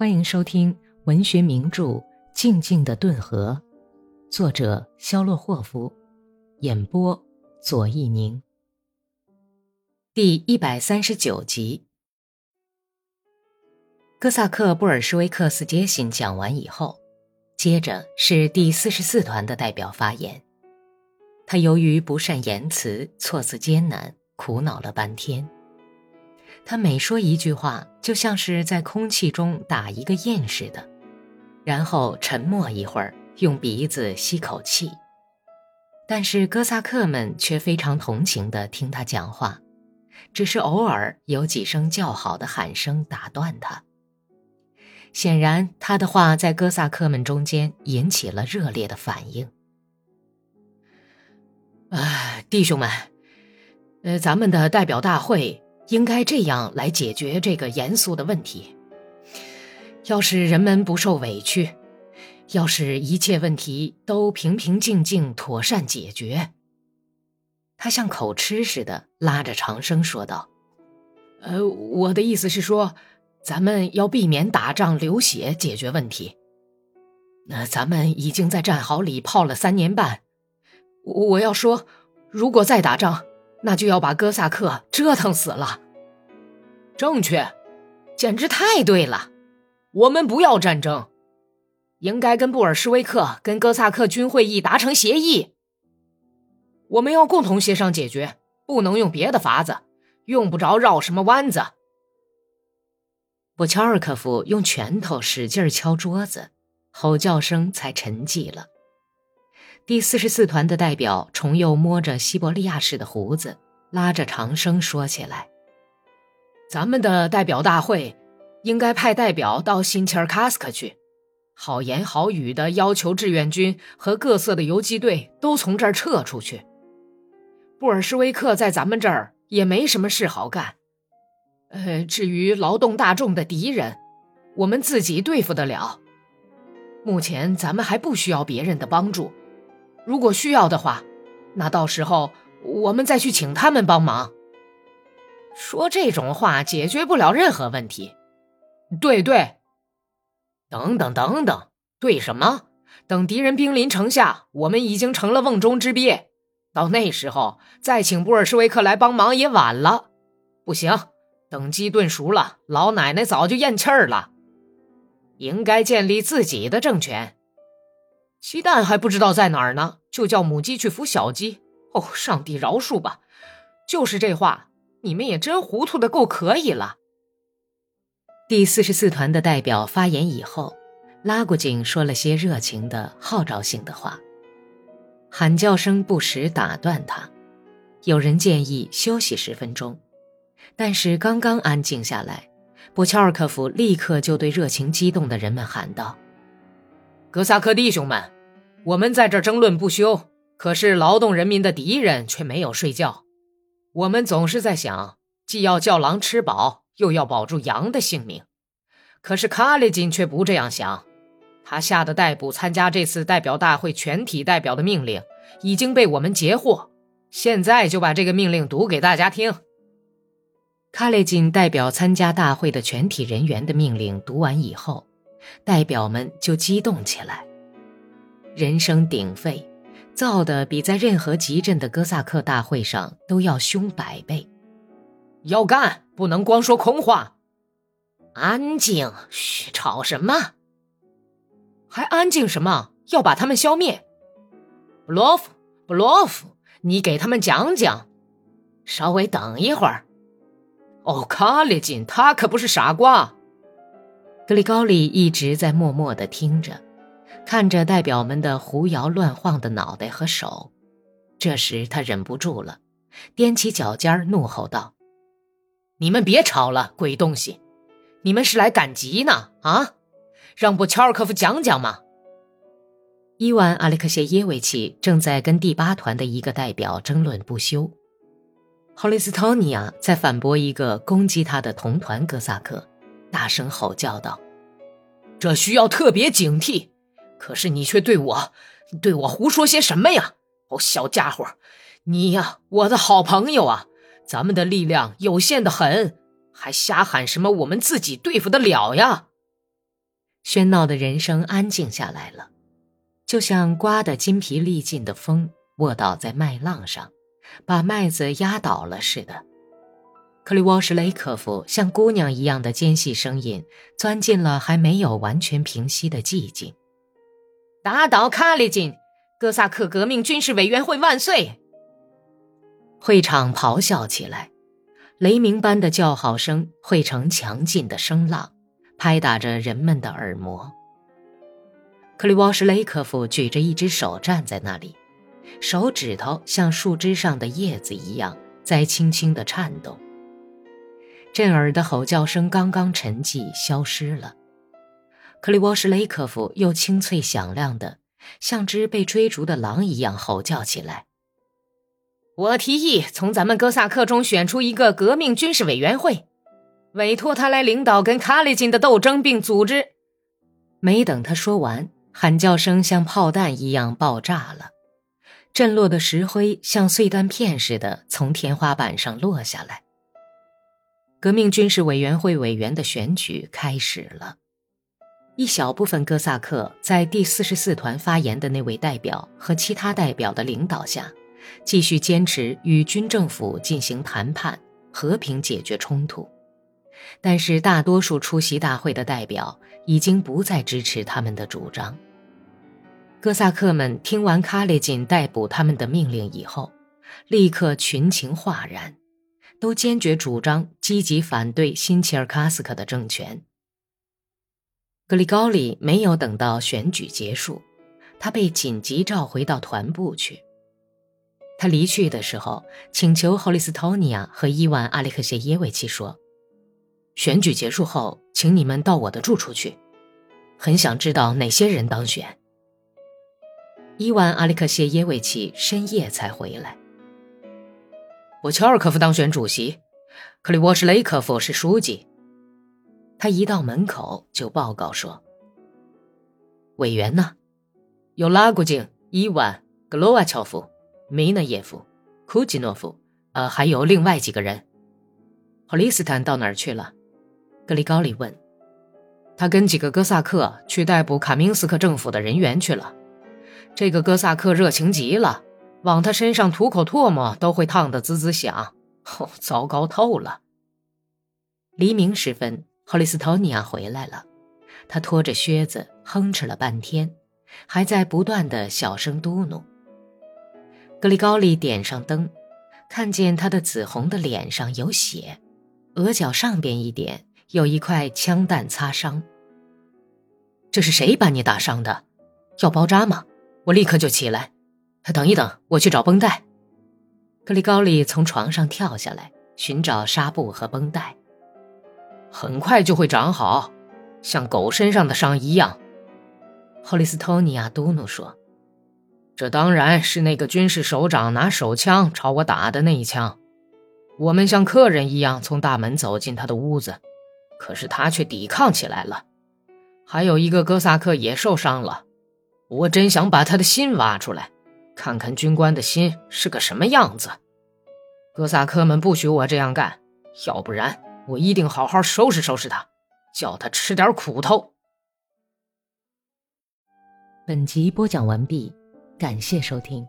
欢迎收听文学名著《静静的顿河》，作者肖洛霍夫，演播左一宁。第一百三十九集，哥萨克布尔什维克斯杰辛讲完以后，接着是第四十四团的代表发言。他由于不善言辞，措辞艰难，苦恼了半天。他每说一句话，就像是在空气中打一个印似的，然后沉默一会儿，用鼻子吸口气。但是哥萨克们却非常同情地听他讲话，只是偶尔有几声叫好的喊声打断他。显然，他的话在哥萨克们中间引起了热烈的反应。哎，弟兄们，呃，咱们的代表大会。应该这样来解决这个严肃的问题。要是人们不受委屈，要是一切问题都平平静静、妥善解决，他像口吃似的拉着长生说道：“呃，我的意思是说，咱们要避免打仗流血解决问题。那咱们已经在战壕里泡了三年半，我要说，如果再打仗。”那就要把哥萨克折腾死了。正确，简直太对了。我们不要战争，应该跟布尔什维克、跟哥萨克军会议达成协议。我们要共同协商解决，不能用别的法子，用不着绕什么弯子。布乔尔科夫用拳头使劲敲桌子，吼叫声才沉寂了。第四十四团的代表重又摸着西伯利亚式的胡子，拉着长声说起来：“咱们的代表大会应该派代表到新切尔卡斯克去，好言好语的要求志愿军和各色的游击队都从这儿撤出去。布尔什维克在咱们这儿也没什么事好干。呃，至于劳动大众的敌人，我们自己对付得了。目前咱们还不需要别人的帮助。”如果需要的话，那到时候我们再去请他们帮忙。说这种话解决不了任何问题。对对，等等等等，对什么？等敌人兵临城下，我们已经成了瓮中之鳖。到那时候再请布尔什维克来帮忙也晚了。不行，等鸡炖熟了，老奶奶早就咽气儿了。应该建立自己的政权。鸡蛋还不知道在哪儿呢，就叫母鸡去孵小鸡。哦，上帝饶恕吧！就是这话，你们也真糊涂的够可以了。第四十四团的代表发言以后，拉古井说了些热情的号召性的话，喊叫声不时打断他。有人建议休息十分钟，但是刚刚安静下来，布乔尔科夫立刻就对热情激动的人们喊道。哥萨克弟兄们，我们在这争论不休，可是劳动人民的敌人却没有睡觉。我们总是在想，既要叫狼吃饱，又要保住羊的性命。可是卡列金却不这样想，他下的逮捕参加这次代表大会全体代表的命令已经被我们截获，现在就把这个命令读给大家听。卡列金代表参加大会的全体人员的命令读完以后。代表们就激动起来，人声鼎沸，造的比在任何集镇的哥萨克大会上都要凶百倍。要干，不能光说空话。安静，嘘，吵什么？还安静什么？要把他们消灭。布洛夫，布洛夫，你给他们讲讲。稍微等一会儿。哦，卡列金，他可不是傻瓜。格里高利一直在默默地听着，看着代表们的胡摇乱晃的脑袋和手。这时他忍不住了，踮起脚尖怒吼道：“你们别吵了，鬼东西！你们是来赶集呢？啊，让布乔尔科夫讲讲嘛。”伊万·阿列克谢耶维奇正在跟第八团的一个代表争论不休。霍利斯托尼亚在反驳一个攻击他的同团哥萨克。大声吼叫道：“这需要特别警惕，可是你却对我，对我胡说些什么呀？哦，小家伙，你呀，我的好朋友啊，咱们的力量有限的很，还瞎喊什么？我们自己对付得了呀？喧闹的人声安静下来了，就像刮得筋疲力尽的风卧倒在麦浪上，把麦子压倒了似的。克里沃什雷科夫像姑娘一样的尖细声音钻进了还没有完全平息的寂静。打倒卡里金，哥萨克革命军事委员会万岁！会场咆哮起来，雷鸣般的叫好声汇成强劲的声浪，拍打着人们的耳膜。克里沃什雷科夫举着一只手站在那里，手指头像树枝上的叶子一样在轻轻地颤动。震耳的吼叫声刚刚沉寂，消失了。克里沃什雷科夫又清脆响亮的，像只被追逐的狼一样吼叫起来：“我提议从咱们哥萨克中选出一个革命军事委员会，委托他来领导跟卡里金的斗争，并组织……”没等他说完，喊叫声像炮弹一样爆炸了，震落的石灰像碎弹片似的从天花板上落下来。革命军事委员会委员的选举开始了。一小部分哥萨克在第四十四团发言的那位代表和其他代表的领导下，继续坚持与军政府进行谈判，和平解决冲突。但是，大多数出席大会的代表已经不再支持他们的主张。哥萨克们听完卡列金逮捕他们的命令以后，立刻群情哗然，都坚决主张积极反对新切尔卡斯克的政权。格里高利没有等到选举结束，他被紧急召回到团部去。他离去的时候，请求霍利斯托尼亚和伊万阿列克谢耶维奇说：“选举结束后，请你们到我的住处去，很想知道哪些人当选。”伊万阿列克谢耶维奇深夜才回来。我乔尔科夫当选主席，克里沃什雷科夫是书记。他一到门口就报告说：“委员呢？有拉古金、伊万、格罗瓦乔夫、米纳耶夫、库吉诺夫，呃，还有另外几个人。霍利斯坦到哪儿去了？”格里高利问。他跟几个哥萨克去逮捕卡明斯克政府的人员去了。这个哥萨克热情极了，往他身上吐口唾沫都会烫得滋滋响。哦，糟糕透了！黎明时分。霍利斯托尼亚回来了，他拖着靴子哼哧了半天，还在不断的小声嘟哝。格里高利点上灯，看见他的紫红的脸上有血，额角上边一点有一块枪弹擦伤。这是谁把你打伤的？要包扎吗？我立刻就起来。等一等，我去找绷带。格里高利从床上跳下来，寻找纱布和绷带。很快就会长好，像狗身上的伤一样。霍利斯托尼亚嘟哝说：“这当然是那个军事首长拿手枪朝我打的那一枪。我们像客人一样从大门走进他的屋子，可是他却抵抗起来了。还有一个哥萨克也受伤了。我真想把他的心挖出来，看看军官的心是个什么样子。哥萨克们不许我这样干，要不然……”我一定好好收拾收拾他，叫他吃点苦头。本集播讲完毕，感谢收听。